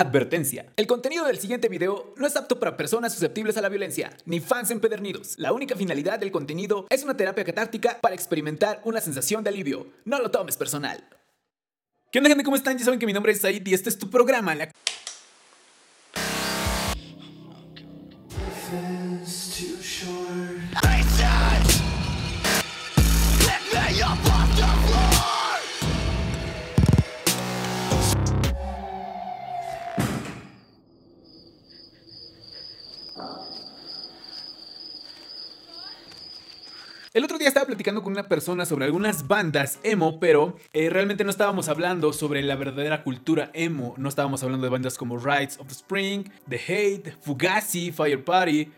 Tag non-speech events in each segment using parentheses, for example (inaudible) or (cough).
Advertencia. El contenido del siguiente video no es apto para personas susceptibles a la violencia, ni fans empedernidos. La única finalidad del contenido es una terapia catártica para experimentar una sensación de alivio. No lo tomes personal. ¿Qué onda gente? ¿Cómo están? Ya saben que mi nombre es Said y este es tu programa. La... El otro día estaba platicando con una persona sobre algunas bandas emo, pero eh, realmente no estábamos hablando sobre la verdadera cultura emo. No estábamos hablando de bandas como Rides of Spring, The Hate, Fugazi, Fire Party.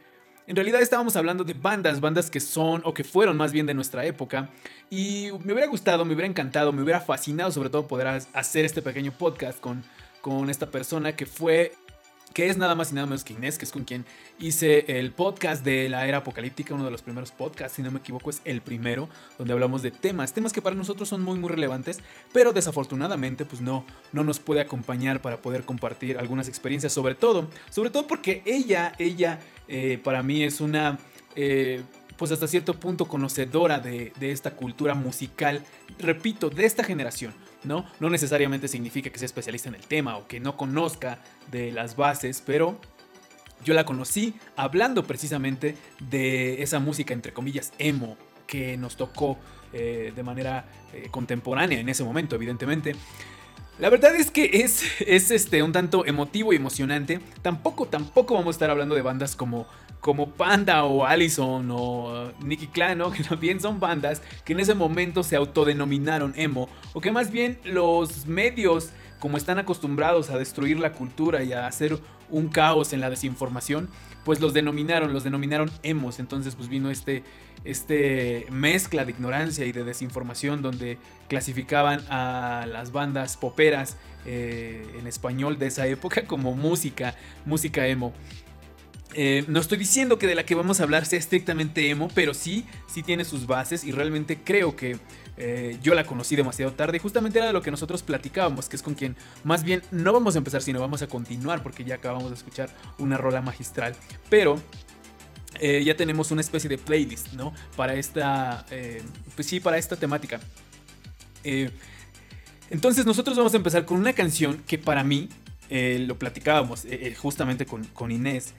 En realidad estábamos hablando de bandas, bandas que son o que fueron más bien de nuestra época. Y me hubiera gustado, me hubiera encantado, me hubiera fascinado sobre todo poder hacer este pequeño podcast con, con esta persona que fue que es nada más y nada menos que Inés, que es con quien hice el podcast de la era apocalíptica, uno de los primeros podcasts, si no me equivoco, es el primero, donde hablamos de temas, temas que para nosotros son muy muy relevantes, pero desafortunadamente pues no, no nos puede acompañar para poder compartir algunas experiencias, sobre todo, sobre todo porque ella, ella eh, para mí es una... Eh, pues hasta cierto punto conocedora de, de esta cultura musical, repito, de esta generación. ¿No? No necesariamente significa que sea especialista en el tema o que no conozca de las bases, pero yo la conocí hablando precisamente de esa música, entre comillas, emo, que nos tocó eh, de manera eh, contemporánea en ese momento, evidentemente. La verdad es que es, es este, un tanto emotivo y emocionante. Tampoco, tampoco vamos a estar hablando de bandas como como Panda o Allison o Nicky Clan, ¿no? (laughs) que también son bandas que en ese momento se autodenominaron emo, o que más bien los medios, como están acostumbrados a destruir la cultura y a hacer un caos en la desinformación, pues los denominaron, los denominaron emos. Entonces, pues vino este, este mezcla de ignorancia y de desinformación donde clasificaban a las bandas poperas eh, en español de esa época (laughs) como música, música emo. Eh, no estoy diciendo que de la que vamos a hablar sea estrictamente emo, pero sí, sí tiene sus bases y realmente creo que eh, yo la conocí demasiado tarde y justamente era de lo que nosotros platicábamos, que es con quien más bien no vamos a empezar, sino vamos a continuar porque ya acabamos de escuchar una rola magistral, pero... Eh, ya tenemos una especie de playlist, ¿no? Para esta, pues sí, para esta temática. entonces nosotros vamos a empezar con una canción que para mí, lo platicábamos justamente con, con Inés,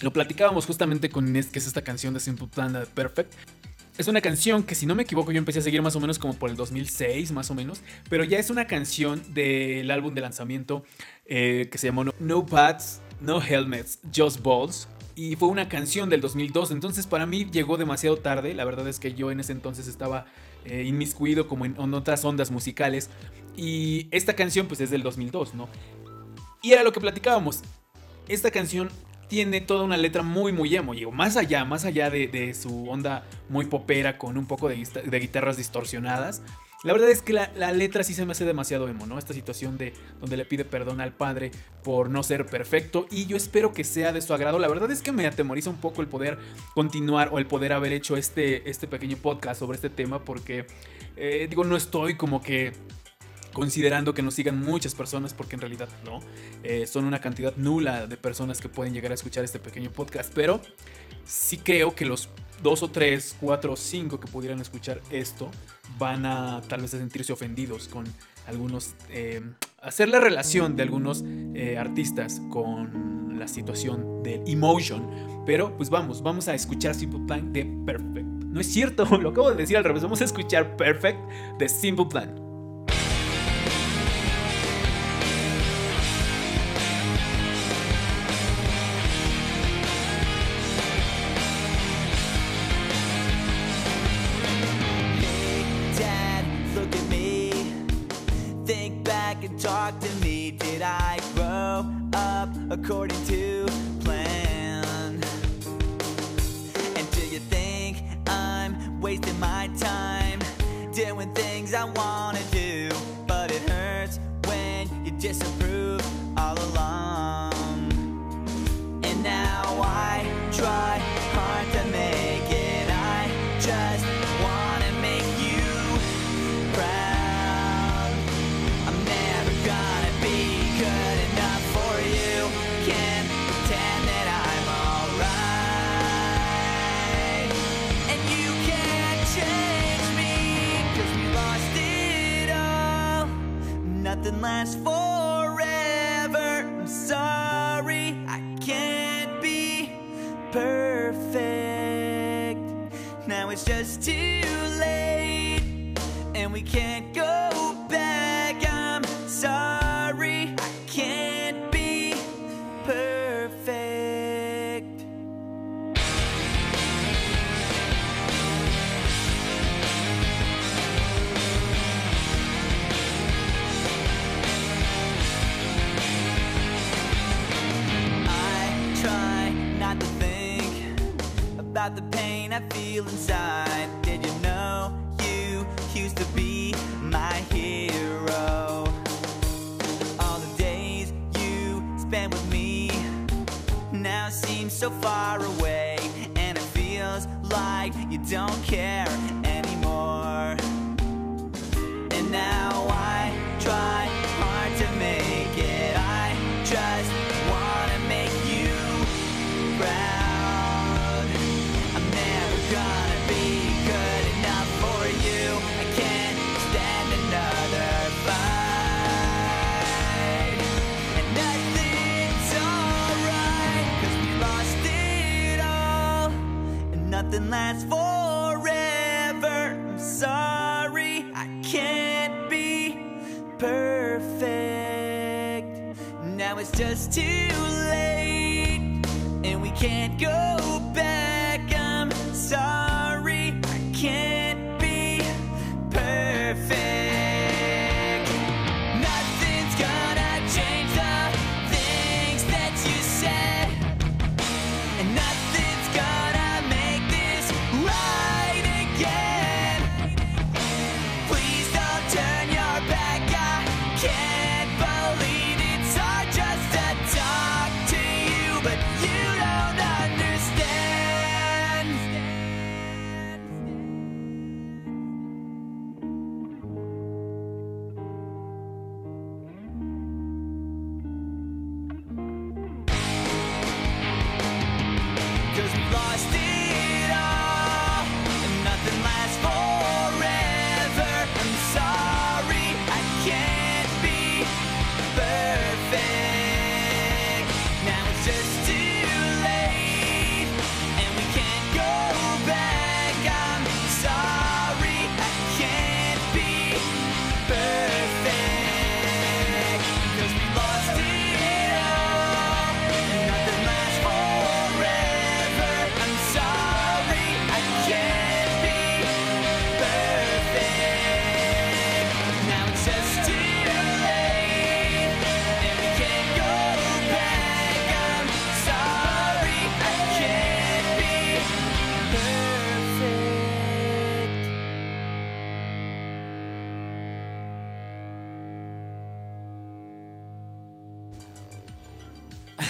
lo platicábamos justamente con Inés, que es esta canción de Simple Plan Perfect. Es una canción que si no me equivoco yo empecé a seguir más o menos como por el 2006 más o menos, pero ya es una canción del álbum de lanzamiento eh, que se llamó No Pads, No Helmets, Just Balls. Y fue una canción del 2002, entonces para mí llegó demasiado tarde, la verdad es que yo en ese entonces estaba eh, inmiscuido como en, en otras ondas musicales. Y esta canción pues es del 2002, ¿no? Y era lo que platicábamos. Esta canción tiene toda una letra muy, muy emo. Más allá, más allá de, su onda muy popera con un poco de, guitarras distorsionadas. La verdad es que la, letra sí se me hace demasiado emo, ¿no? Esta situación de donde le pide perdón al padre por no ser perfecto y yo espero que sea de su agrado. La verdad es que me atemoriza un poco el poder continuar o el poder haber hecho este, este pequeño podcast sobre este tema porque, eh, digo, no estoy como que considerando que nos sigan muchas personas, porque en realidad no, eh, son una cantidad nula de personas que pueden llegar a escuchar este pequeño podcast, pero sí creo que los dos o tres, cuatro o cinco que pudieran escuchar esto van a tal vez a sentirse ofendidos con algunos, eh, hacer la relación de algunos eh, artistas con la situación del emotion, pero pues vamos, vamos a escuchar Simple Plan de Perfect. No es cierto, (laughs) lo acabo de decir al revés, vamos a escuchar Perfect de Simple Plan. About the pain I feel inside. Did you know you used to be my hero? All the days you spent with me now seem so far away, and it feels like you don't care Lasts forever. I'm sorry, I can't be perfect. Now it's just too late, and we can't go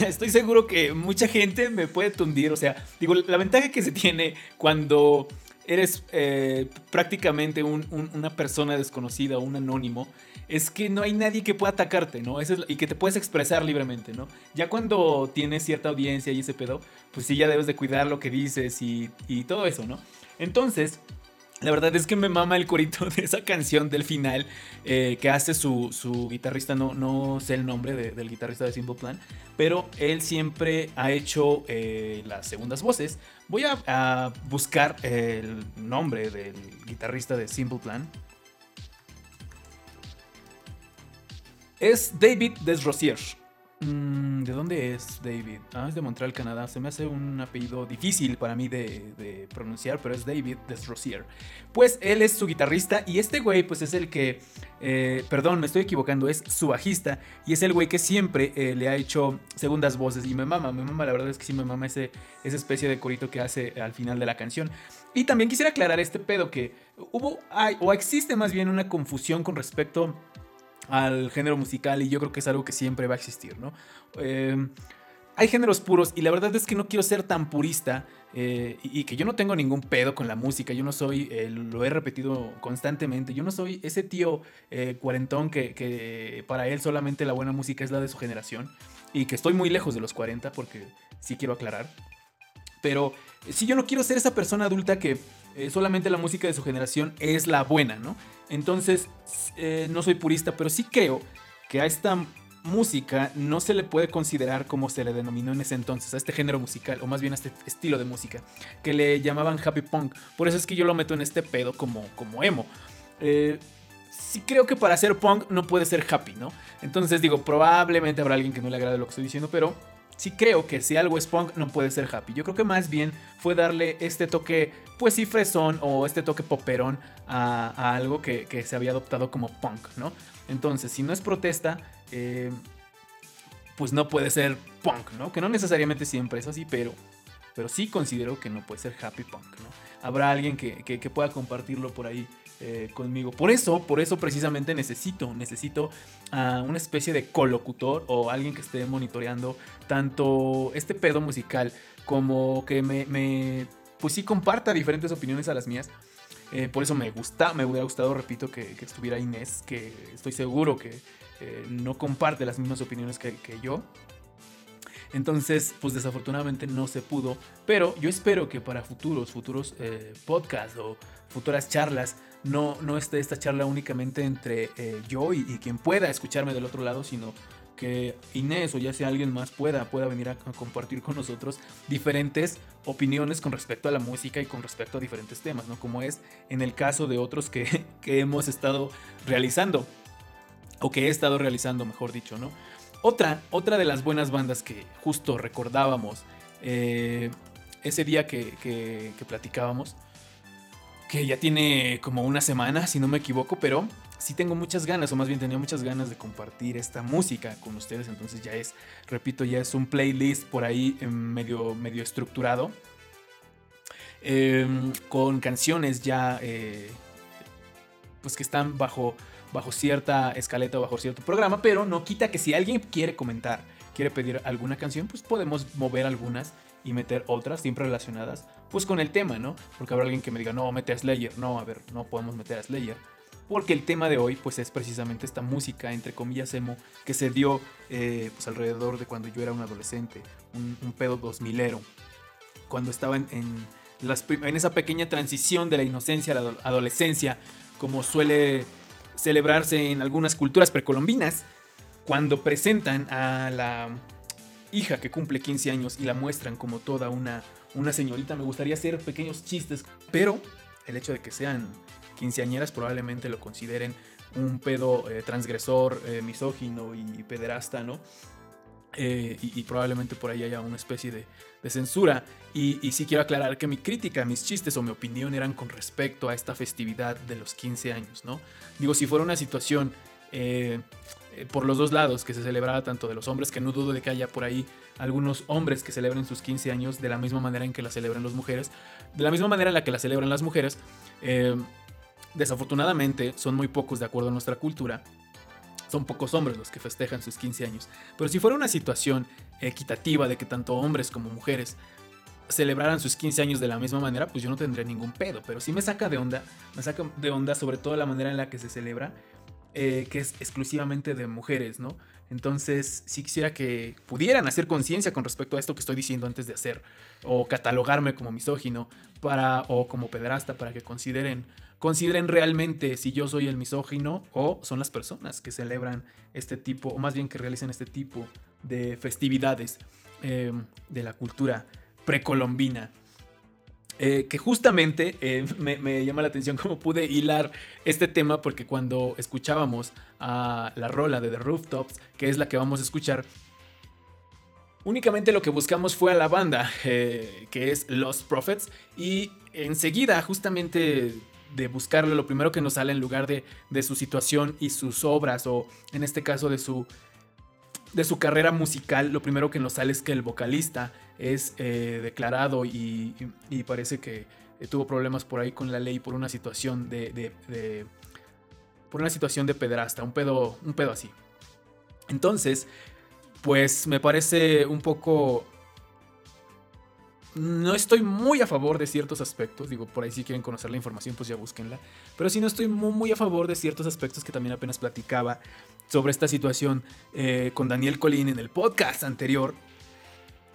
Estoy seguro que mucha gente me puede tundir. O sea, digo, la ventaja que se tiene cuando eres eh, prácticamente un- un- una persona desconocida, un anónimo, es que no hay nadie que pueda atacarte, ¿no? Y que te puedes expresar libremente, ¿no? Ya cuando tienes cierta audiencia y ese pedo, pues sí, ya debes de cuidar lo que dices y todo eso, ¿no? Entonces, la verdad es que me mama el corito de esa canción del final eh, que hace su, su guitarrista, no, no sé el nombre de- del guitarrista de Simple Plan, pero él siempre ha hecho eh, las segundas voces. Voy a, a buscar el nombre del guitarrista de Simple Plan. Es David Desrosier. Mm, ¿De dónde es David? Ah, es de Montreal, Canadá. Se me hace un apellido difícil para mí de, pronunciar, pero es David Desrosier. Pues él es su guitarrista y este güey pues es el que, eh, perdón, me estoy equivocando, es su bajista y es el güey que siempre eh, le ha hecho segundas voces y me mama, me mama, la verdad es que sí me mama ese, esa especie de corito que hace al final de la canción. Y también quisiera aclarar este pedo que hubo, o existe más bien una confusión con respecto al género musical y yo creo que es algo que siempre va a existir, ¿no? Eh, hay géneros puros y la verdad es que no quiero ser tan purista eh, y, que yo no tengo ningún pedo con la música, yo no soy, eh, lo he repetido constantemente, yo no soy ese tío cuarentón que, para él solamente la buena música es la de su generación y que estoy muy lejos de los 40 porque sí quiero aclarar. Pero si yo no quiero ser esa persona adulta que solamente la música de su generación es la buena, ¿no? Entonces, eh, no soy purista, pero sí creo que a esta música no se le puede considerar como se le denominó en ese entonces a este género musical, o más bien a este estilo de música, que le llamaban happy punk. Por eso es que yo lo meto en este pedo como, como emo. Eh, sí creo que para ser punk no puede ser happy, ¿no? Entonces digo, probablemente habrá alguien que no le agrade lo que estoy diciendo, pero sí creo que si algo es punk no puede ser happy. Yo creo que más bien fue darle este toque, pues sí, fresón o este toque poperón a, algo que, se había adoptado como punk, ¿no? Entonces, si no es protesta, eh, pues no puede ser punk, ¿no? Que no necesariamente siempre es así, pero, pero sí considero que no puede ser happy punk, ¿no? Habrá alguien que, que pueda compartirlo por ahí eh, conmigo. Por eso, por eso precisamente necesito, necesito a una especie de colocutor o alguien que esté monitoreando tanto este pedo musical como que me, pues sí comparta diferentes opiniones a las mías. Eh, por eso me gusta, me hubiera gustado, repito, que, estuviera Inés, que estoy seguro que eh, no comparte las mismas opiniones que, yo. Entonces, pues desafortunadamente no se pudo, pero yo espero que para futuros, futuros podcasts o futuras charlas no, no esté esta charla únicamente entre eh, yo y, quien pueda escucharme del otro lado, sino que Inés o ya sea alguien más pueda, pueda venir a, compartir con nosotros diferentes opiniones con respecto a la música y con respecto a diferentes temas, ¿no? Como es en el caso de otros que, (laughs) hemos estado realizando, o que he estado realizando, mejor dicho, ¿no? Otra, otra de las buenas bandas que justo recordábamos eh, ese día que, que platicábamos que ya tiene como una semana, si no me equivoco, pero sí tengo muchas ganas, o más bien tenía muchas ganas de compartir esta música con ustedes, entonces ya es, repito, ya es un playlist por ahí medio, medio estructurado, em, con canciones ya, eh, pues que están bajo, bajo cierta escaleta o bajo cierto programa, pero no quita que si alguien quiere comentar, quiere pedir alguna canción, pues podemos mover algunas y meter otras siempre relacionadas pues con el tema, ¿no? Porque habrá alguien que me diga, no, mete a Slayer. No, a ver, no podemos meter a Slayer. Porque el tema de hoy, pues es precisamente esta música, entre comillas, emo, que se dio eh, pues alrededor de cuando yo era un adolescente, un, pedo dos milero. Cuando estaba en, en, esa pequeña transición de la inocencia a la adolescencia, como suele celebrarse en algunas culturas precolombinas, cuando presentan a la hija que cumple 15 años y la muestran como toda una una señorita, me gustaría hacer pequeños chistes, pero el hecho de que sean quinceañeras probablemente lo consideren un pedo eh, transgresor, eh, misógino y pederasta, ¿no? Eh, y, probablemente por ahí haya una especie de, censura. Y, y, sí quiero aclarar que mi crítica, mis chistes o mi opinión eran con respecto a esta festividad de los 15 años, ¿no? Digo, si fuera una situación por los dos lados que se celebrara tanto de los hombres, que no dudo de que haya por ahí algunos hombres que celebren sus 15 años de la misma manera en que la celebran las mujeres, de la misma manera en la que la celebran las mujeres. Eh, desafortunadamente son muy pocos de acuerdo a nuestra cultura. Son pocos hombres los que festejan sus 15 años. Pero si fuera una situación equitativa de que tanto hombres como mujeres celebraran sus 15 años de la misma manera, pues yo no tendría ningún pedo. Pero sí me saca de onda, me saca de onda sobre todo la manera en la que se celebra, eh, que es exclusivamente de mujeres, ¿no? Entonces, si quisiera que pudieran hacer conciencia con respecto a esto que estoy diciendo antes de hacer, o catalogarme como misógino, para, o como pederasta, para que consideren, consideren realmente si yo soy el misógino o son las personas que celebran este tipo, o más bien que realicen este tipo de festividades eh, de la cultura precolombina. Eh, que justamente eh, me, llama la atención cómo pude hilar este tema porque cuando escuchábamos a la rola de The Rooftops, que es la que vamos a escuchar, únicamente lo que buscamos fue a la banda, eh, que es Los Prophets, y enseguida justamente de buscarlo, lo primero que nos sale en lugar de, de su situación y sus obras, o en este caso de su de su carrera musical, lo primero que nos sale es que el vocalista es eh, declarado y, parece que eh, tuvo problemas por ahí con la ley por una situación de, por una situación de pedrasta, un pedo, un pedo así. Entonces, pues me parece un poco no estoy muy a favor de ciertos aspectos. Digo, por ahí si quieren conocer la información, pues ya búsquenla. Pero sí no estoy muy a favor de ciertos aspectos que también apenas platicaba sobre esta situación eh, con Daniel Colín en el podcast anterior.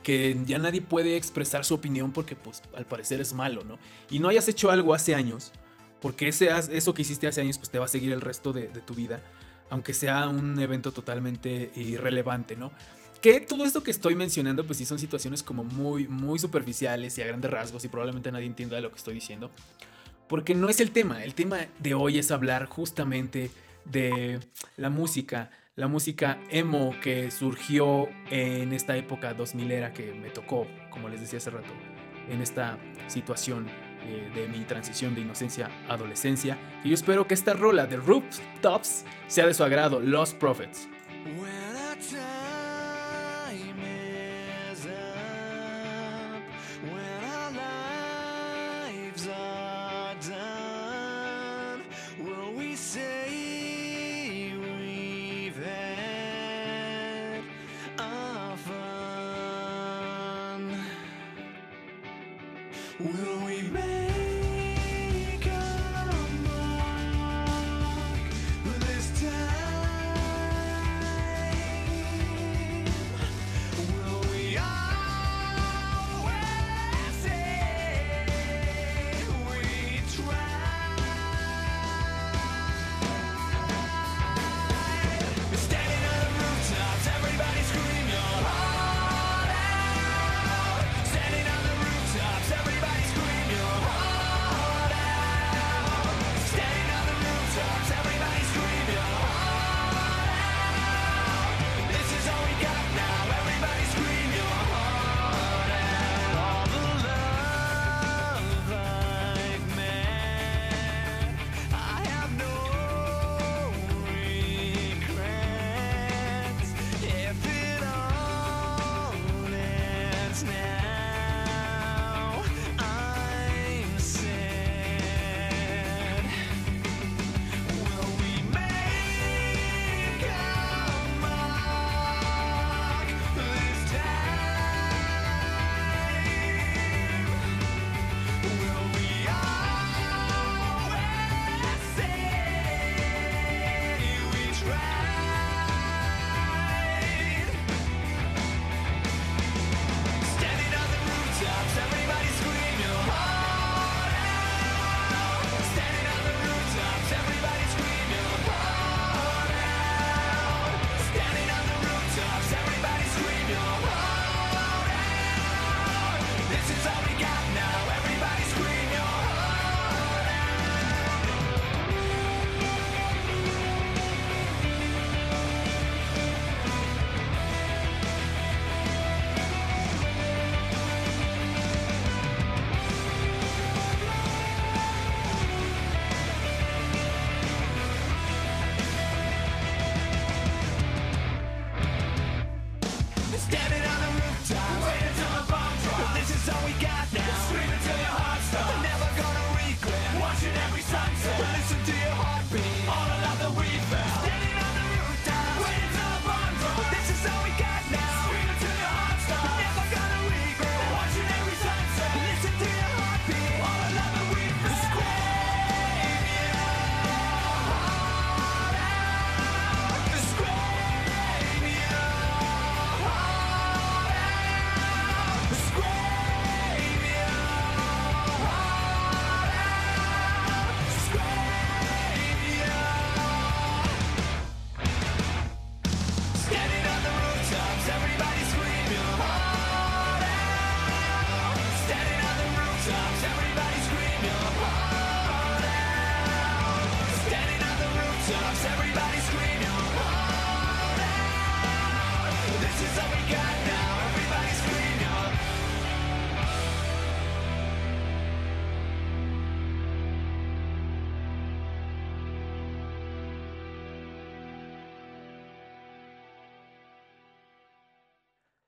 Que ya nadie puede expresar su opinión porque, pues, al parecer es malo, ¿no? Y no hayas hecho algo hace años, porque ese, eso que hiciste hace años, pues te va a seguir el resto de, tu vida. aunque sea un evento totalmente irrelevante, ¿no? Que todo esto que estoy mencionando, pues sí son situaciones como muy, muy superficiales y a grandes rasgos y probablemente nadie entienda lo que estoy diciendo. Porque no es el tema, el tema de hoy es hablar justamente de la música, la música emo que surgió en esta época 2000 era que me tocó, como les decía hace rato, en esta situación eh, de mi transición de inocencia a adolescencia. Y yo espero que esta rola de Rooftops sea de su agrado, Los Prophets.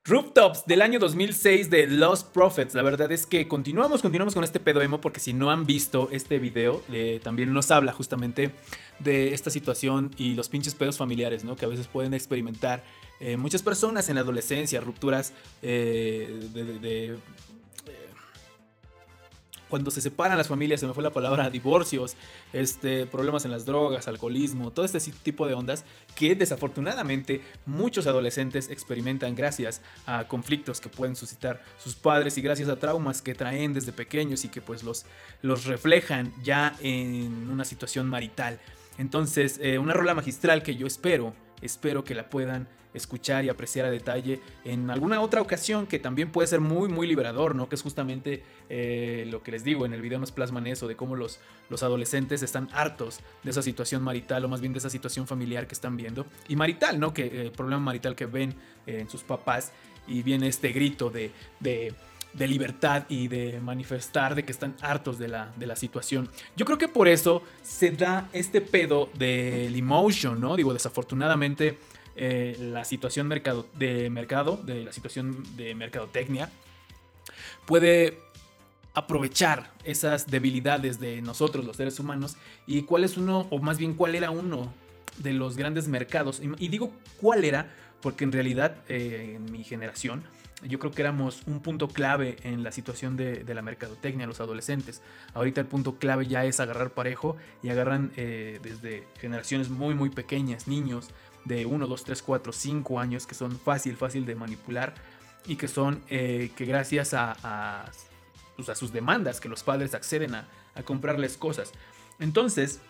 Rooftops del año 2006 de Lost Prophets. La verdad es que continuamos, continuamos con este pedo emo porque si no han visto este video, eh, también nos habla justamente de esta situación y los pinches pedos familiares, ¿no? Que a veces pueden experimentar eh, muchas personas en la adolescencia, rupturas eh, de, cuando se separan las familias, se me fue la palabra, (laughs) divorcios, este, problemas en las drogas, alcoholismo, todo este tipo de ondas que desafortunadamente muchos adolescentes experimentan gracias a conflictos que pueden suscitar sus padres y gracias a traumas que traen desde pequeños y que pues los, reflejan ya en una situación marital. Entonces, eh, una rola magistral que yo espero, espero que la puedan escuchar y apreciar a detalle en alguna otra ocasión que también puede ser muy, muy liberador, ¿no? Que es justamente eh, lo que les digo, en el video nos plasman eso, de cómo los, los adolescentes están hartos de esa situación marital o más bien de esa situación familiar que están viendo. Y marital, ¿no? Que el problema marital que ven eh, en sus papás y viene este grito de, de de libertad y de manifestar de que están hartos de la, de la situación. Yo creo que por eso se da este pedo del emotion, ¿no? Digo, desafortunadamente eh, la situación mercado, de mercado, de la situación de mercadotecnia, puede aprovechar esas debilidades de nosotros, los seres humanos, y cuál es uno, o más bien cuál era uno de los grandes mercados. Y, digo cuál era, porque en realidad eh, en mi generación, yo creo que éramos un punto clave en la situación de, la mercadotecnia, los adolescentes. Ahorita el punto clave ya es agarrar parejo y agarran eh, desde generaciones muy, muy pequeñas, niños de 1, 2, 3, 4, 5 años que son fácil, fácil de manipular y que son eh, que gracias a, pues, a, sus demandas que los padres acceden a, comprarles cosas. Entonces,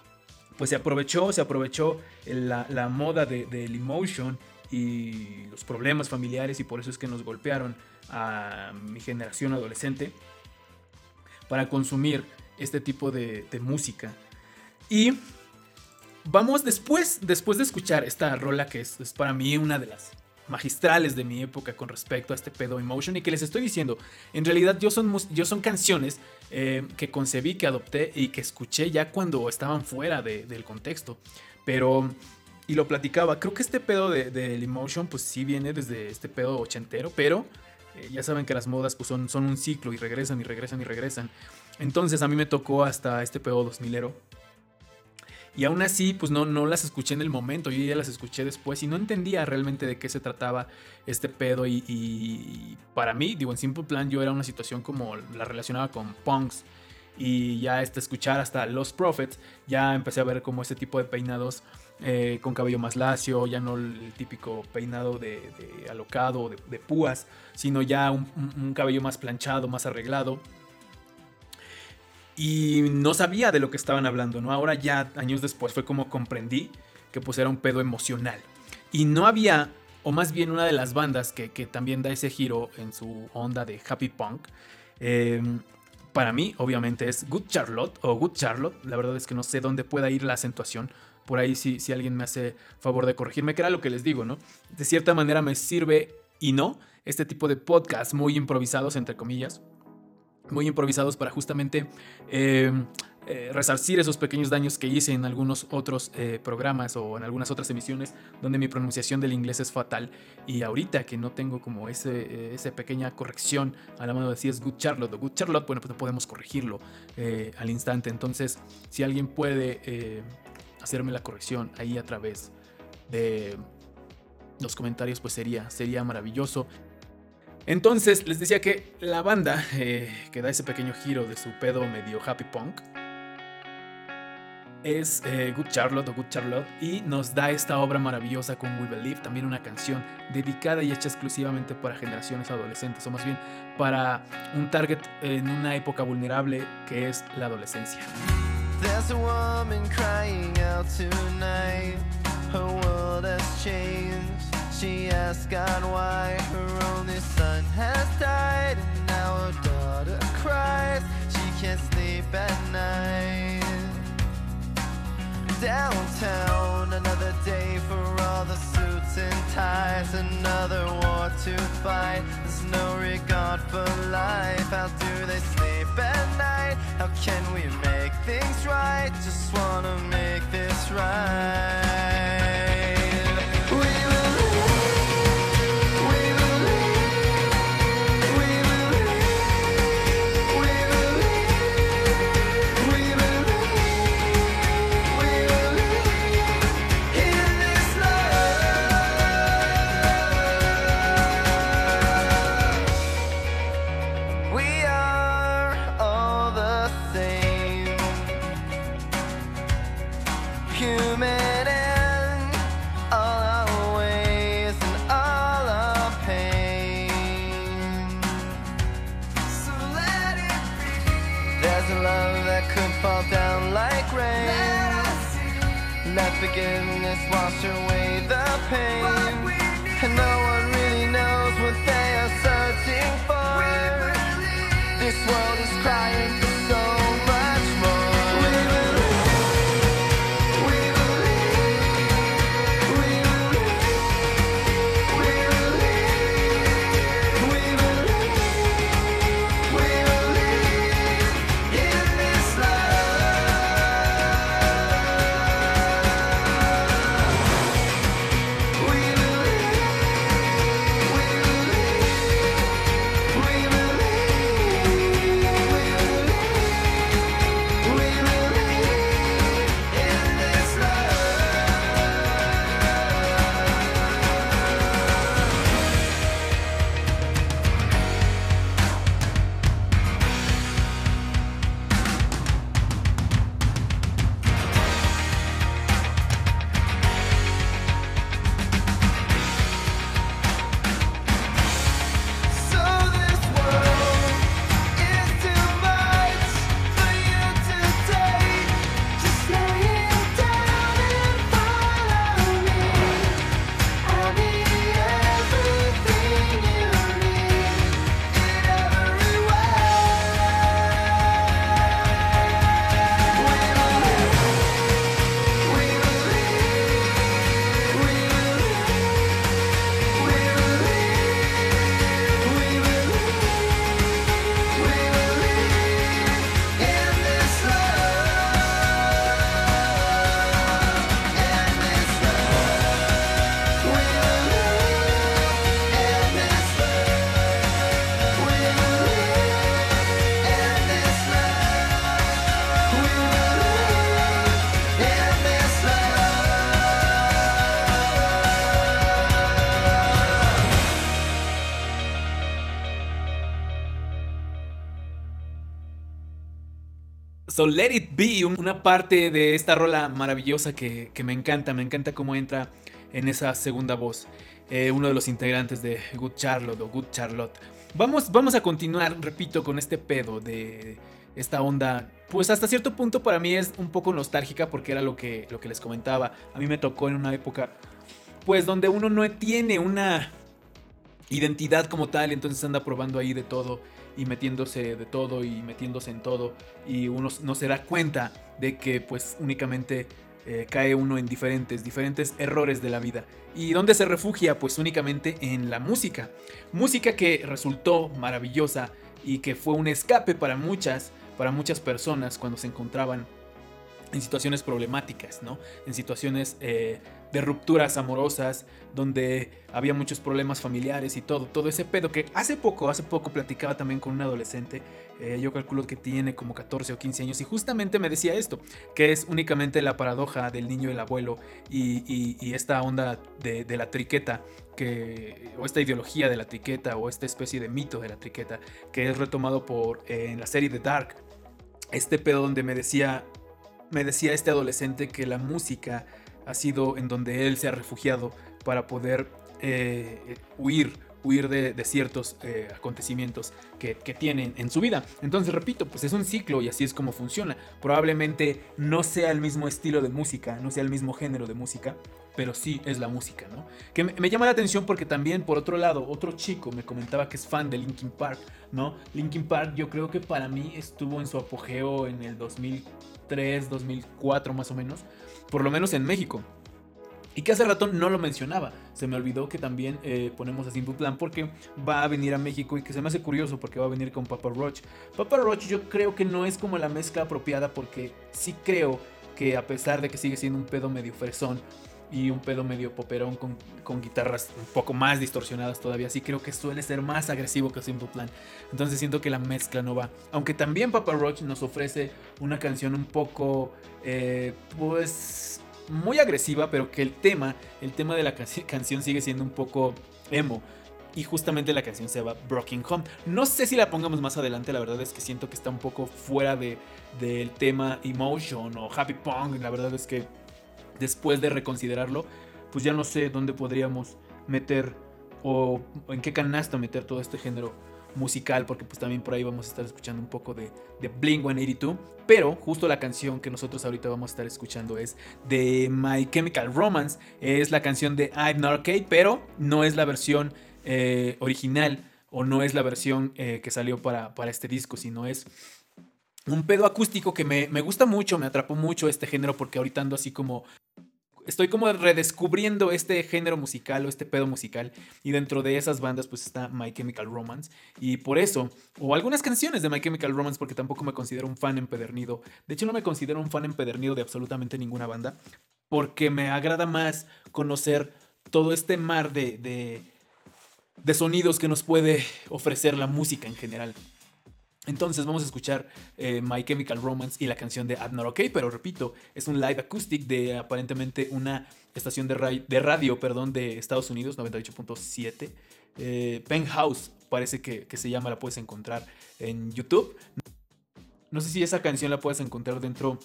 pues se aprovechó, se aprovechó la, moda del de, emotion y los problemas familiares y por eso es que nos golpearon a mi generación adolescente para consumir este tipo de, música. Y vamos después, después de escuchar esta rola que es, para mí una de las magistrales de mi época con respecto a este pedo emotion y que les estoy diciendo, en realidad yo son, yo son canciones eh, que concebí, que adopté y que escuché ya cuando estaban fuera del contexto. Pero y lo platicaba. Creo que este pedo del de, emotion, pues sí viene desde este pedo ochentero, pero eh, ya saben que las modas pues son, son un ciclo y regresan y regresan y regresan. Entonces a mí me tocó hasta este pedo 2000ero. Y aún así, pues no, no las escuché en el momento, yo ya las escuché después y no entendía realmente de qué se trataba este pedo. Y, para mí, digo, en Simple Plan yo era una situación como la relacionaba con punks. Y ya este, escuchar hasta Los Prophets, ya empecé a ver como ese tipo de peinados eh, con cabello más lacio, ya no el típico peinado de, alocado, de, de, púas, sino ya un, cabello más planchado, más arreglado. Y no sabía de lo que estaban hablando, ¿no? Ahora ya, años después, fue como comprendí que pues era un pedo emocional. Y no había, o más bien una de las bandas que, también da ese giro en su onda de happy punk, eh, para mí, obviamente, es Good Charlotte o Good Charlotte. La verdad es que no sé dónde pueda ir la acentuación por ahí si, si alguien me hace favor de corregirme, que era lo que les digo, ¿no? De cierta manera me sirve y no este tipo de podcasts muy improvisados, entre comillas, muy improvisados para justamente eh, eh, resarcir esos pequeños daños que hice en algunos otros eh, programas o en algunas otras emisiones donde mi pronunciación del inglés es fatal y ahorita que no tengo como ese, esa pequeña corrección a la mano de si es Good Charlotte o Good Charlotte, bueno, pues no podemos corregirlo al instante. Entonces, si alguien puede hacerme la corrección ahí a través de los comentarios, pues sería, sería maravilloso. Entonces, les decía que la banda eh, que da ese pequeño giro de su pedo medio happy punk es eh, Good Charlotte o Good Charlotte y nos da esta obra maravillosa con We Believe, también una canción dedicada y hecha exclusivamente para generaciones adolescentes o más bien para un target en una época vulnerable que es la adolescencia. There's a woman crying out tonight. Her world has changed. She asks God why her only son has died, and now her daughter cries. She can't sleep at night. Downtown, another day for all the suits and ties, another war to fight. There's no regard for life. How do they sleep at night? How can we make things right? Just wanna make this right. could fall down like rain. Let forgiveness wash away the pain. And no one really knows what they are searching for. This world is crying. So Let It Be, un- una parte de esta rola maravillosa que, que me encanta, me encanta cómo entra en esa segunda voz, eh, uno de los integrantes de Good Charlotte o Good Charlotte. Vamos, vamos a continuar, repito, con este pedo de esta onda, pues hasta cierto punto para mí es un poco nostálgica porque era lo que, lo que les comentaba. A mí me tocó en una época, pues donde uno no tiene una identidad como tal, entonces anda probando ahí de todo y metiéndose de todo y metiéndose en todo y uno no se da cuenta de que pues únicamente eh, cae uno en diferentes, diferentes errores de la vida. ¿Y dónde se refugia? Pues únicamente en la música. Música que resultó maravillosa y que fue un escape para muchas, para muchas personas cuando se encontraban en situaciones problemáticas, ¿no? En situaciones eh, de rupturas amorosas, donde había muchos problemas familiares y todo, todo ese pedo que hace poco, hace poco platicaba también con un adolescente, eh, yo calculo que tiene como 14 o 15 años y justamente me decía esto, que es únicamente la paradoja del niño y el abuelo y, y- esta onda de, de la triqueta, que, o esta ideología de la triqueta o esta especie de mito de la triqueta, que es retomado por, eh, en la serie de Dark, este pedo donde me decía me decía este adolescente que la música ha sido en donde él se ha refugiado para poder eh, huir, huir de, ciertos eh, acontecimientos que, que tienen en su vida. Entonces, repito, pues es un ciclo y así es como funciona. Probablemente no sea el mismo estilo de música, no sea el mismo género de música, pero sí es la música, ¿no? Que me, llama la atención porque también, por otro lado, otro chico me comentaba que es fan de Linkin Park, ¿no? Linkin Park yo creo que para mí estuvo en su apogeo en el 2003, 2004 más o menos, por lo menos en México. Y que hace rato no lo mencionaba. Se me olvidó que también eh, ponemos a Simple Plan porque va a venir a México y que se me hace curioso porque va a venir con Papa Roach. Papa Roach yo creo que no es como la mezcla apropiada porque sí creo que a pesar de que sigue siendo un pedo medio fresón y un pedo medio poperón con, con guitarras un poco más distorsionadas todavía, sí creo que suele ser más agresivo que Simple Plan. Entonces siento que la mezcla no va. Aunque también Papa Roach nos ofrece una canción un poco, eh, pues, muy agresiva, pero que el tema, el tema de la canci- (laughs) canción sigue siendo un poco emo. Y justamente la canción se llama Broken Home. No sé si la pongamos más adelante, la verdad es que siento que está un poco fuera de, del tema Emotion o Happy Punk. La verdad es que después de reconsiderarlo, pues ya no sé dónde podríamos meter o, en qué canasta meter todo este género musical, porque pues también por ahí vamos a estar escuchando un poco de, de Blink 182. Pero justo la canción que nosotros ahorita vamos a estar escuchando es de My Chemical Romance. Es la canción de I'm Not Okay, pero no es la versión eh, original o no es la versión eh, que salió para, para este disco, sino es un pedo acústico que me, me, gusta mucho, me atrapó mucho este género porque ahorita ando así como... Estoy como redescubriendo este género musical o este pedo musical y dentro de esas bandas pues está My Chemical Romance y por eso, o algunas canciones de My Chemical Romance porque tampoco me considero un fan empedernido. De hecho no me considero un fan empedernido de absolutamente ninguna banda porque me agrada más conocer todo este mar de, de, de sonidos que nos puede ofrecer la música en general. Entonces vamos a escuchar eh, My Chemical Romance y la canción de I'm Not Okay, pero repito, es un live acoustic de aparentemente una estación de, ra de radio perdón, de Estados Unidos, 98.7. Eh, Penthouse parece que, que, se llama, la puedes encontrar en YouTube. No sé si esa canción la puedes encontrar dentro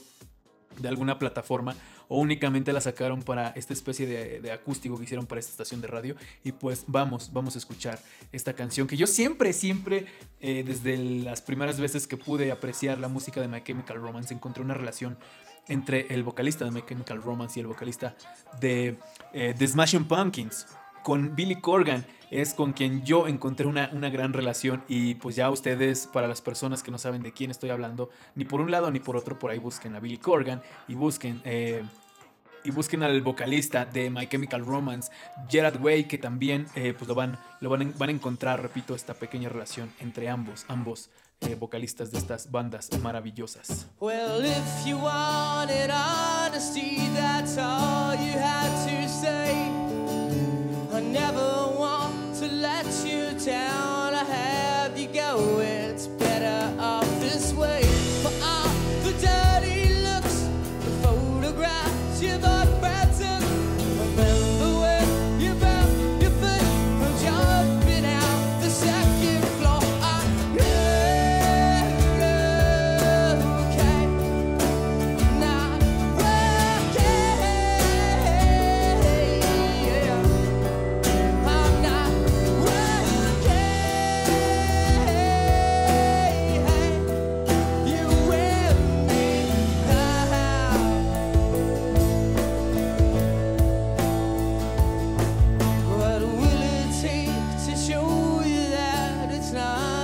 de alguna plataforma o únicamente la sacaron para esta especie de, de, acústico que hicieron para esta estación de radio. Y pues vamos, vamos a escuchar esta canción que yo siempre, siempre, eh, desde las primeras veces que pude apreciar la música de My Chemical Romance, encontré una relación entre el vocalista de My Chemical Romance y el vocalista de eh, The Smashing Pumpkins con Billy Corgan. Es con quien yo encontré una, una, gran relación y pues ya ustedes, para las personas que no saben de quién estoy hablando, ni por un lado ni por otro, por ahí busquen a Billy Corgan y busquen... Eh, y busquen al vocalista de My Chemical Romance, Gerard Way, que también eh, pues lo, van, lo van, van, a encontrar, repito, esta pequeña relación entre ambos, ambos eh, vocalistas de estas bandas maravillosas. Well, if you wanted honesty, that's all you had to say. I never want to let you down.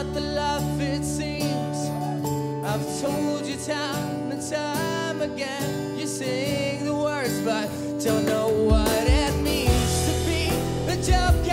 Not the life it seems? I've told you time and time again. You sing the words, but don't know what it means to be a joke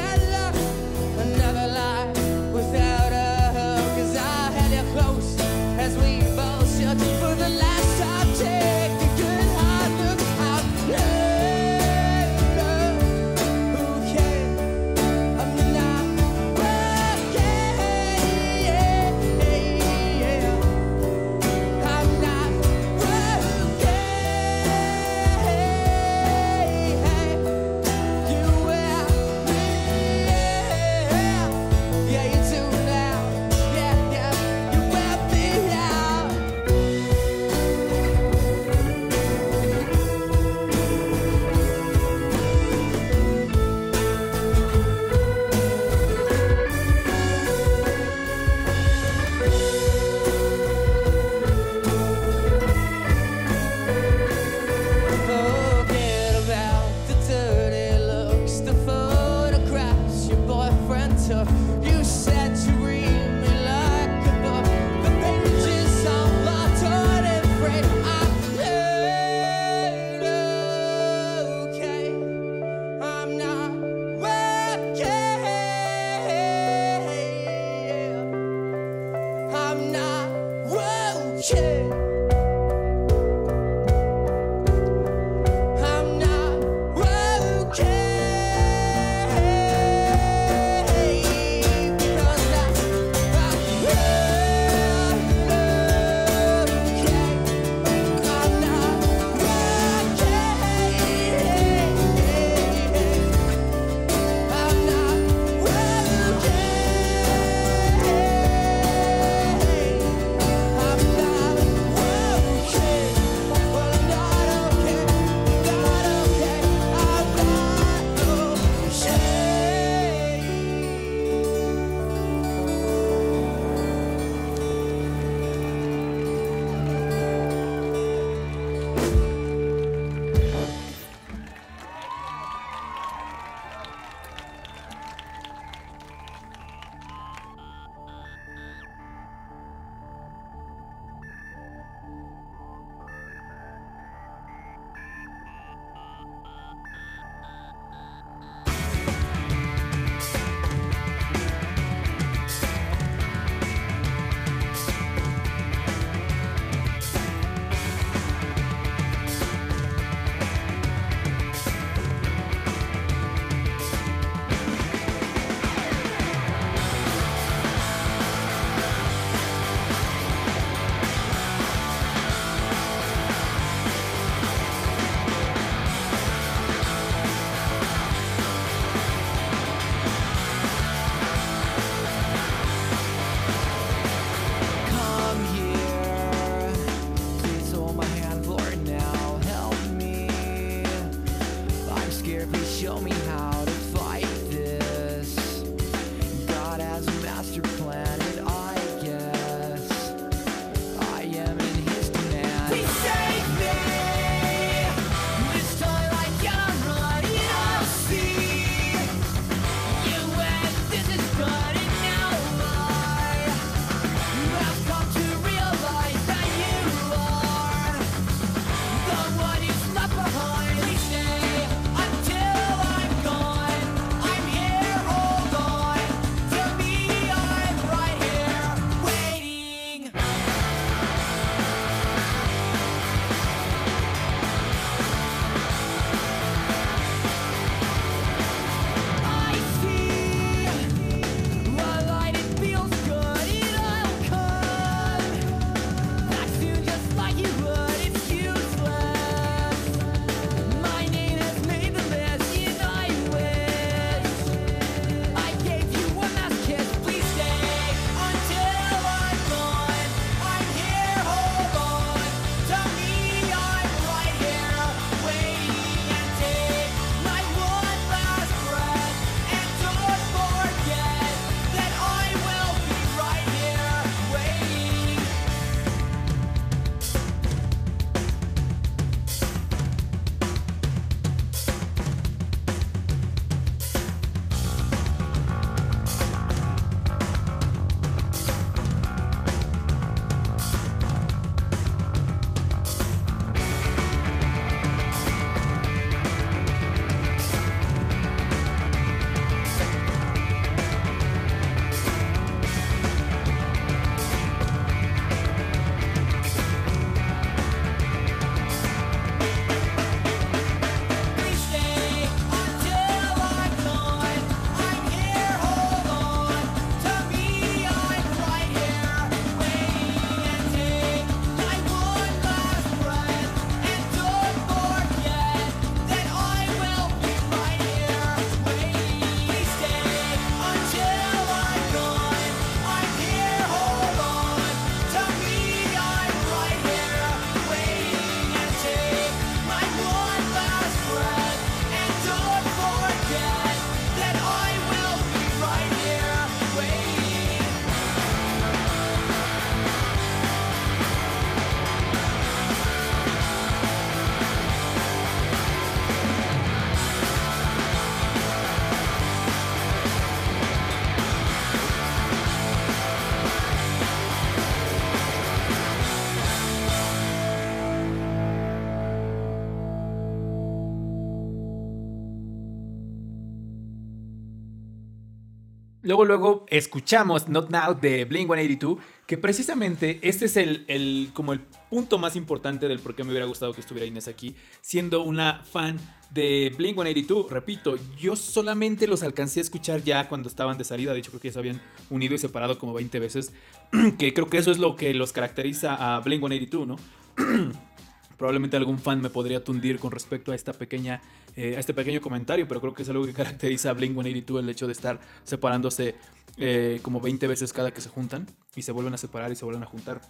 Luego, luego escuchamos Not Now de Blink 182, que precisamente este es el, el, como el punto más importante del por qué me hubiera gustado que estuviera Inés aquí, siendo una fan de Blink 182. Repito, yo solamente los alcancé a escuchar ya cuando estaban de salida, de hecho creo que ya se habían unido y separado como 20 veces, (clears throat) que creo que eso es lo que los caracteriza a Blink 182, ¿no? (clears throat) Probablemente algún fan me podría tundir con respecto a esta pequeña eh, a este pequeño comentario, pero creo que es algo que (laughs) caracteriza a Blink 182 el hecho de estar separándose eh, como 20 veces cada que se juntan y se vuelven a separar y se vuelven a juntar.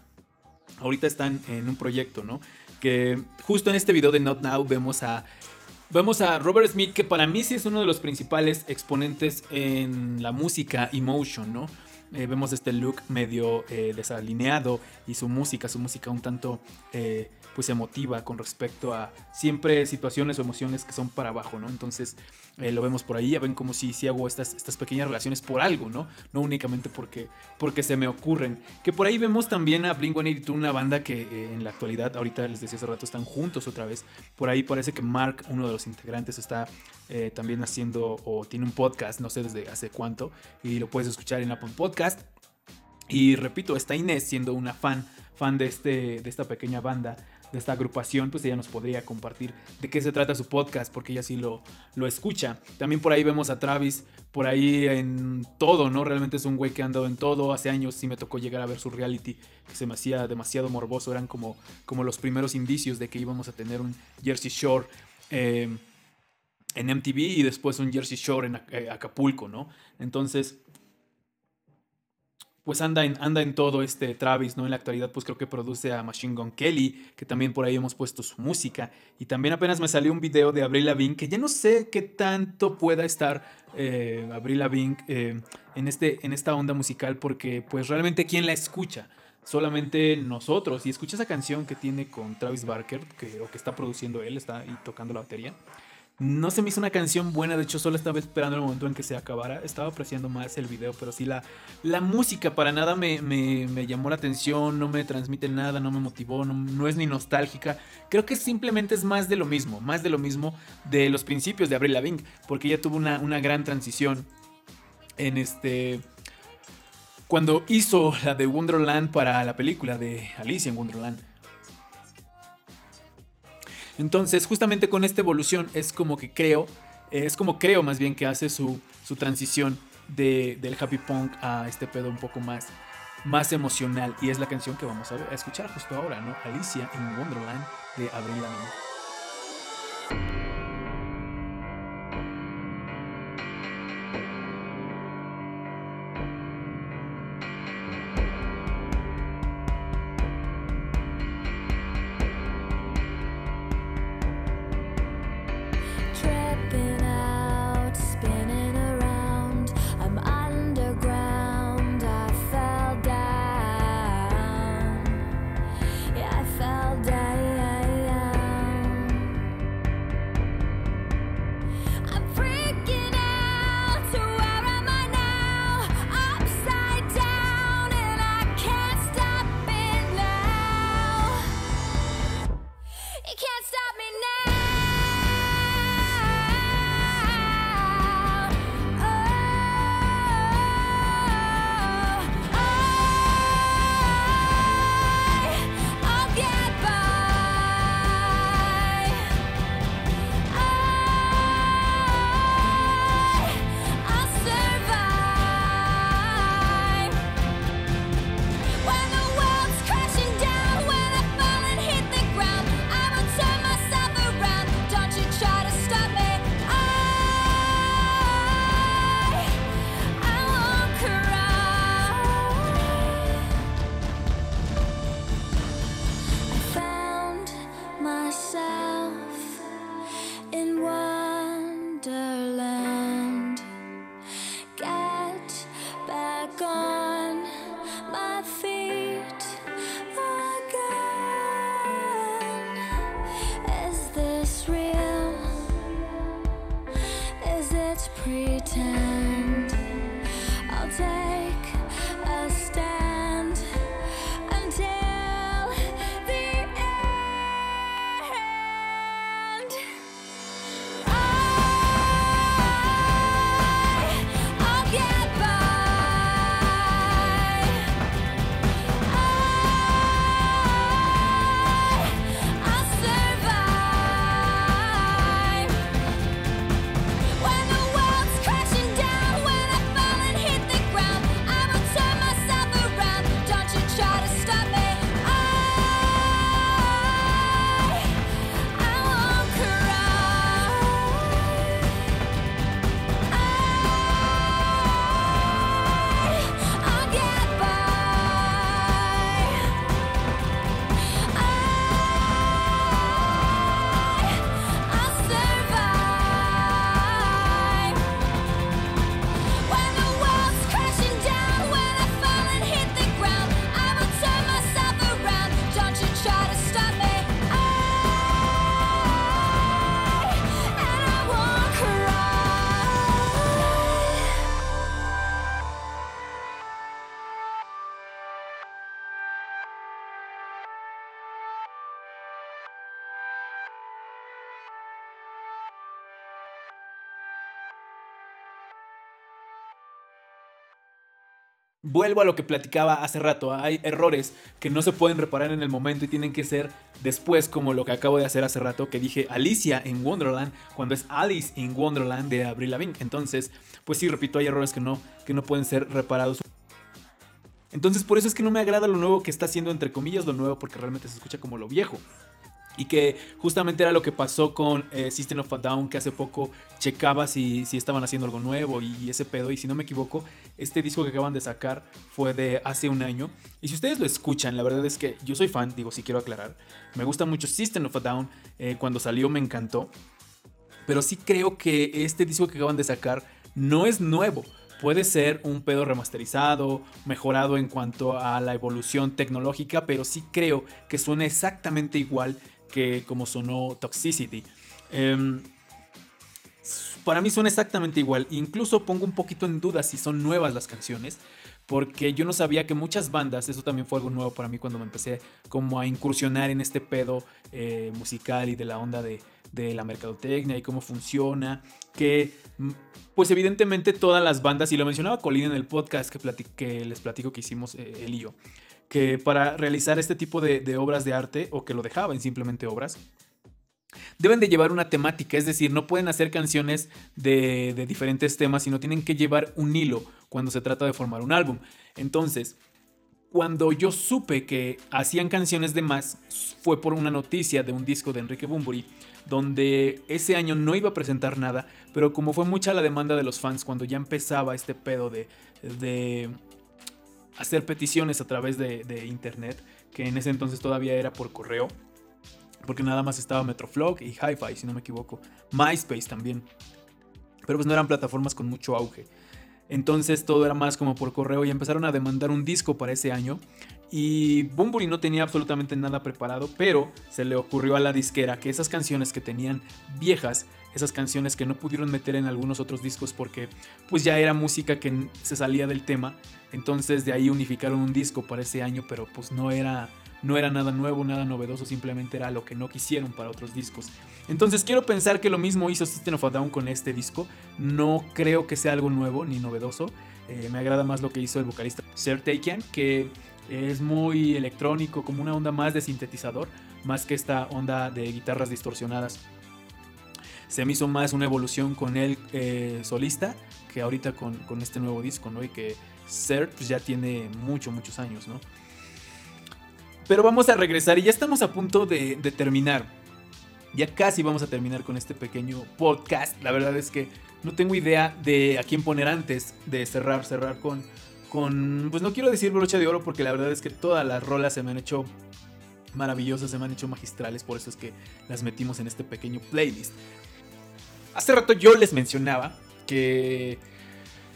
Ahorita están en un proyecto, ¿no? Que justo en este video de Not Now vemos a Vemos a Robert Smith, que para mí sí es uno de los principales exponentes en la música emotion, ¿no? Eh, vemos este look medio desalineado y su música, su música un tanto pues emotiva con respecto a siempre situaciones o emociones que son para abajo, ¿no? Entonces eh, lo vemos por ahí, ya ven como si, si hago estas, estas pequeñas relaciones por algo, ¿no? No únicamente porque, porque se me ocurren. Que por ahí vemos también a Blink-182, una banda que eh, en la actualidad, ahorita les decía hace rato, están juntos otra vez. Por ahí parece que Mark, uno de los integrantes, está eh, también haciendo o tiene un podcast, no sé desde hace cuánto, y lo puedes escuchar en Apple Podcast. Y repito, está Inés siendo una fan, fan de, este, de esta pequeña banda de esta agrupación, pues ella nos podría compartir de qué se trata su podcast, porque ella sí lo, lo escucha. También por ahí vemos a Travis, por ahí en todo, ¿no? Realmente es un güey que ha andado en todo. Hace años sí me tocó llegar a ver su reality, que se me hacía demasiado morboso. Eran como, como los primeros indicios de que íbamos a tener un Jersey Shore. Eh, en MTV y después un Jersey Shore en eh, Acapulco, ¿no? Entonces, pues anda en, anda en todo este Travis, ¿no? En la actualidad, pues creo que produce a Machine Gun Kelly, que también por ahí hemos puesto su música. Y también apenas me salió un video de Avril Lavigne, que ya no sé qué tanto pueda estar eh, Avril eh, en, este, en esta onda musical, porque pues realmente quién la escucha. Solamente nosotros. Y escucha esa canción que tiene con Travis Barker, que, o que está produciendo él, está ahí tocando la batería. No se me hizo una canción buena, de hecho solo estaba esperando el momento en que se acabara. Estaba apreciando más el video, pero sí la, la música para nada me, me, llamó la atención, no me transmite nada, no me motivó, no, es ni nostálgica. Creo que simplemente es más de lo mismo, más de lo mismo de los principios de Avril Lavigne, porque ella tuvo una, una gran transición en este... Cuando hizo la de Wonderland para la película de Alicia en Wonderland entonces, justamente con esta evolución es como que creo, es como creo más bien que hace su, su transición de, del happy punk a este pedo un poco más, más emocional. Y es la canción que vamos a, a escuchar justo ahora, ¿no? Alicia en Wonderland de Abril Lavigne. Vuelvo a lo que platicaba hace rato, hay errores que no se pueden reparar en el momento y tienen que ser después, como lo que acabo de hacer hace rato, que dije Alicia en Wonderland, cuando es Alice in Wonderland de Avril Lavigne. Entonces, pues sí, repito, hay errores que no, que no pueden ser reparados. Entonces, por eso es que no me agrada lo nuevo que está haciendo, entre comillas, lo nuevo, porque realmente se escucha como lo viejo. Y que justamente era lo que pasó con eh, System of a Down, que hace poco checaba si, si estaban haciendo algo nuevo y, ese pedo. Y si no me equivoco, este disco que acaban de sacar fue de hace un año. Y si ustedes lo escuchan, la verdad es que yo soy fan, digo, si quiero aclarar. Me gusta mucho System of a Down. eh, cuando salió me encantó. Pero sí creo que este disco que acaban de sacar no es nuevo. Puede ser un pedo remasterizado, mejorado en cuanto a la evolución tecnológica, pero sí creo que suena exactamente igual que como sonó Toxicity. Em, para mí suena exactamente igual. Incluso pongo un poquito en duda si son nuevas las canciones. Porque yo no sabía que muchas bandas, eso también fue algo nuevo para mí cuando me empecé como a incursionar en este pedo eh, musical y de la onda de, de la mercadotecnia y cómo funciona. Que mm, pues evidentemente todas las bandas, y lo mencionaba Colin en el podcast que, que les platico que hicimos eh, él que para realizar este tipo de, obras de arte, o que lo dejaban simplemente obras, deben de llevar una temática, es decir, no pueden hacer canciones de, diferentes temas, sino tienen que llevar un hilo cuando se trata de formar un álbum. Entonces, cuando yo supe que hacían canciones de más, fue por una noticia de un disco de Enrique Bunbury, donde ese año no iba a presentar nada, pero como fue mucha la demanda de los fans cuando ya empezaba este pedo de hacer peticiones a través de, internet, que en ese entonces todavía era por correo, porque nada más estaba Metroflog y Hi-Fi, si no me equivoco, MySpace también, pero pues no eran plataformas con mucho auge. Entonces todo era más como por correo y empezaron a demandar un disco para ese año. Y Bumburi no tenía absolutamente nada preparado, pero se le ocurrió a la disquera que esas canciones que tenían viejas, esas canciones que no pudieron meter en algunos otros discos porque pues ya era música que se salía del tema, entonces de ahí unificaron un disco para ese año, pero pues no era no era nada nuevo, nada novedoso, simplemente era lo que no quisieron para otros discos. Entonces quiero pensar que lo mismo hizo System of a Down con este disco. No creo que sea algo nuevo ni novedoso. Eh, me agrada más lo que hizo el vocalista Sir Takian, que es muy electrónico, como una onda más de sintetizador, más que esta onda de guitarras distorsionadas. Se me hizo más una evolución con él eh, solista que ahorita con, con este nuevo disco, ¿no? Y que Sir pues, ya tiene mucho, muchos años, ¿no? Pero vamos a regresar y ya estamos a punto de, de, terminar. Ya casi vamos a terminar con este pequeño podcast. La verdad es que no tengo idea de a quién poner antes de cerrar, cerrar con, con, pues no quiero decir brocha de oro porque la verdad es que todas las rolas se me han hecho maravillosas, se me han hecho magistrales, por eso es que las metimos en este pequeño playlist. Hace rato yo les mencionaba que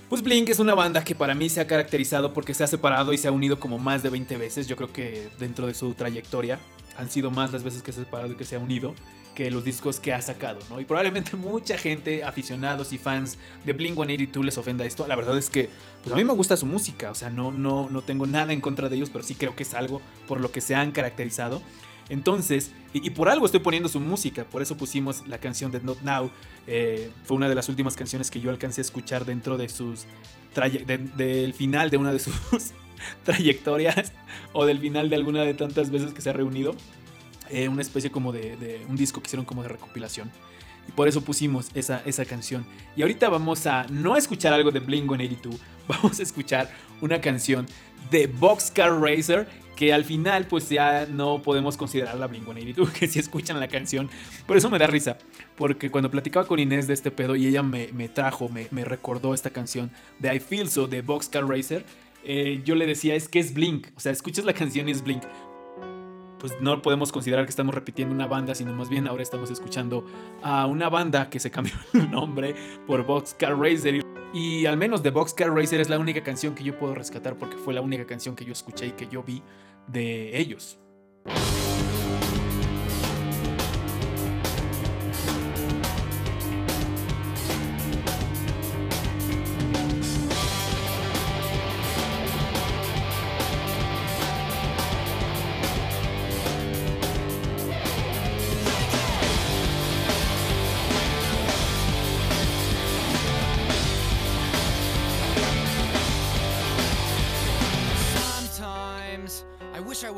pues Blink es una banda que para mí se ha caracterizado porque se ha separado y se ha unido como más de 20 veces. Yo creo que dentro de su trayectoria han sido más las veces que se ha separado y que se ha unido que los discos que ha sacado, ¿no? Y probablemente (laughs) mucha gente, aficionados y fans de Blink 182 les ofenda esto. La verdad es que pues a mí me gusta su música, o sea, no, no, no tengo nada en contra de ellos, pero sí creo que es algo por lo que se han caracterizado. Entonces, y, por algo estoy poniendo su música, por eso pusimos la canción de Not Now. Eh, fue una de las últimas canciones que yo alcancé a escuchar dentro de sus. De, del final de una de (laughs) sus trayectorias o del final de alguna de tantas veces que se ha reunido. Eh, una especie como de, un disco que hicieron como de recopilación. Y por eso pusimos esa, esa canción. Y ahorita vamos a no escuchar algo de Blink 182, (laughs) vamos a escuchar una canción de Boxcar Racer que al final pues ya no podemos considerarla Blink-182, (laughs) que si escuchan la canción, por eso me da risa, porque cuando platicaba con Inés de este pedo y ella me, me trajo, me, me, recordó esta canción de I Feel So de Boxcar Racer, eh, yo le decía es que es Blink, o sea, escuchas la canción y es Blink. Pues no podemos considerar que estamos repitiendo una banda, sino más bien ahora estamos escuchando a una banda que se cambió (laughs) el nombre por Boxcar Racer. Y al menos de Boxcar Racer es la única canción que yo puedo rescatar porque fue la única canción que yo escuché y que yo vi de ellos.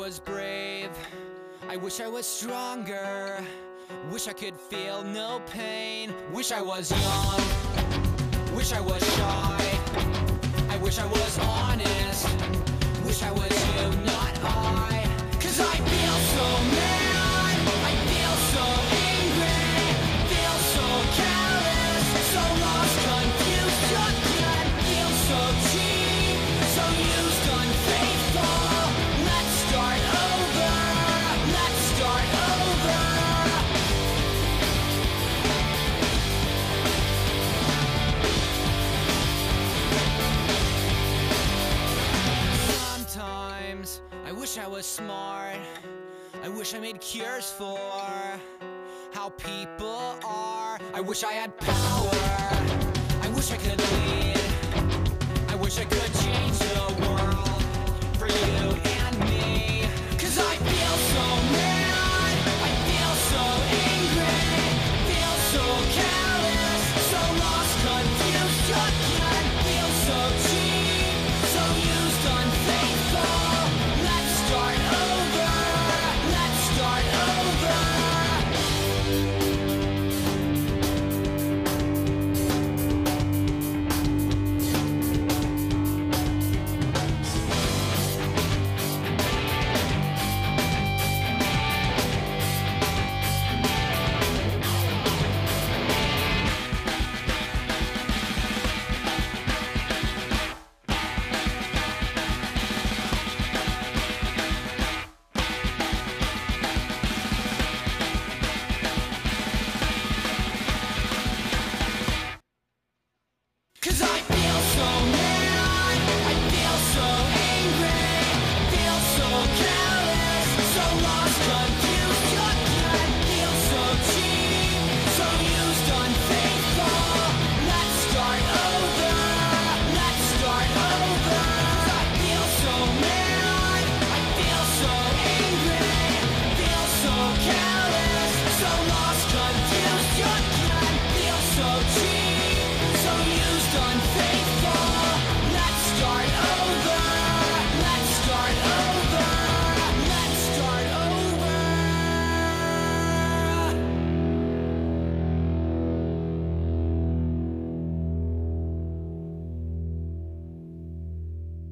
Was brave. I wish I was stronger. Wish I could feel no pain. Wish I was young. Wish I was shy. I wish I was honest. Wish I was you, not wish I was smart. I wish I made cures for how people are. I wish I had power. I wish I could lead. I wish I could change the world for you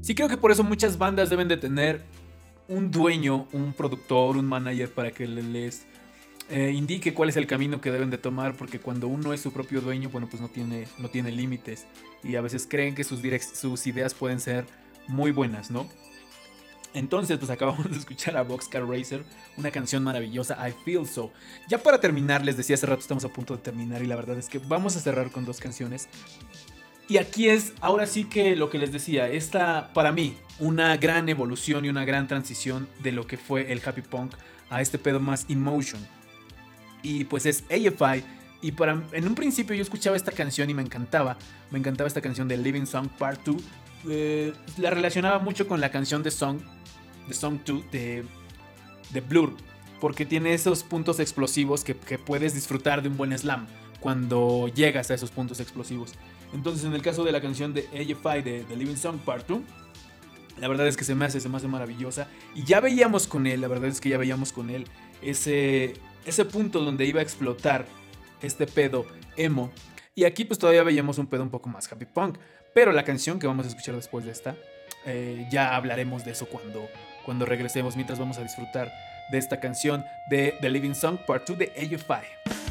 Sí creo que por eso muchas bandas deben de tener un dueño, un productor, un manager para que le- les eh, indique cuál es el camino que deben de tomar, porque cuando uno es su propio dueño, bueno, pues no tiene, no tiene límites y a veces creen que sus, sus ideas pueden ser muy buenas, ¿no? Entonces, pues (laughs) acabamos de escuchar a Boxcar Racer, una canción maravillosa, I Feel So. Ya para terminar, les decía hace rato, estamos a punto de terminar y la verdad es que vamos a cerrar con dos canciones. Y aquí es, ahora sí que lo que les decía, esta para mí, una gran evolución y una gran transición de lo que fue el happy punk a este pedo más emotion. Y pues es AFI. Y para, en un principio yo escuchaba esta canción y me encantaba. Me encantaba esta canción de Living Song Part 2. Eh, la relacionaba mucho con la canción de Song, de Song 2 de, de Blur. Porque tiene esos puntos explosivos que, que puedes disfrutar de un buen slam cuando llegas a esos puntos explosivos. Entonces, en el caso de la canción de AFI de The Living Song Part 2, la verdad es que se me hace, se me hace maravillosa. Y ya veíamos con él, la verdad es que ya veíamos con él ese, ese punto donde iba a explotar este pedo emo. Y aquí pues todavía veíamos un pedo un poco más happy punk. Pero la canción que vamos a escuchar después de esta, eh, ya hablaremos de eso cuando, cuando regresemos. Mientras vamos a disfrutar de esta canción de The Living Song Part 2 de AFI.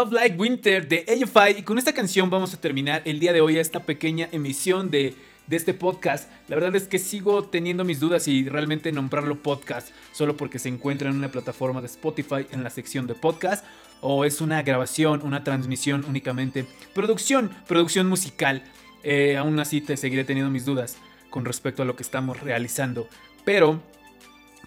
Love Like Winter de AFI. Y con esta canción vamos a terminar el día de hoy esta pequeña emisión de, de este podcast. La verdad es que sigo teniendo mis dudas y realmente nombrarlo podcast solo porque se encuentra en una plataforma de Spotify en la sección de podcast. O es una grabación, una transmisión únicamente. Producción, producción musical. Eh, aún así te seguiré teniendo mis dudas con respecto a lo que estamos realizando. Pero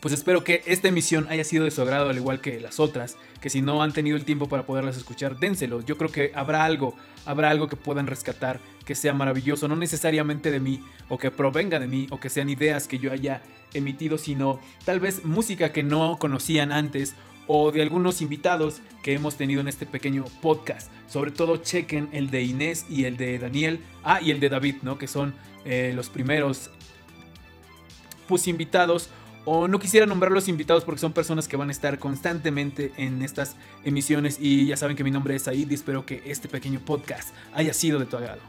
pues espero que esta emisión haya sido de su agrado al igual que las otras, que si no han tenido el tiempo para poderlas escuchar, dénselos. Yo creo que habrá algo, habrá algo que puedan rescatar, que sea maravilloso, no necesariamente de mí, o que provenga de mí, o que sean ideas que yo haya emitido, sino tal vez música que no conocían antes, o de algunos invitados que hemos tenido en este pequeño podcast. Sobre todo chequen el de Inés y el de Daniel, ah, y el de David, ¿no? Que son eh, los primeros pues invitados o no quisiera nombrar los invitados porque son personas que van a estar constantemente en estas emisiones y ya saben que mi nombre es Said y espero que este pequeño podcast haya sido de tu agrado.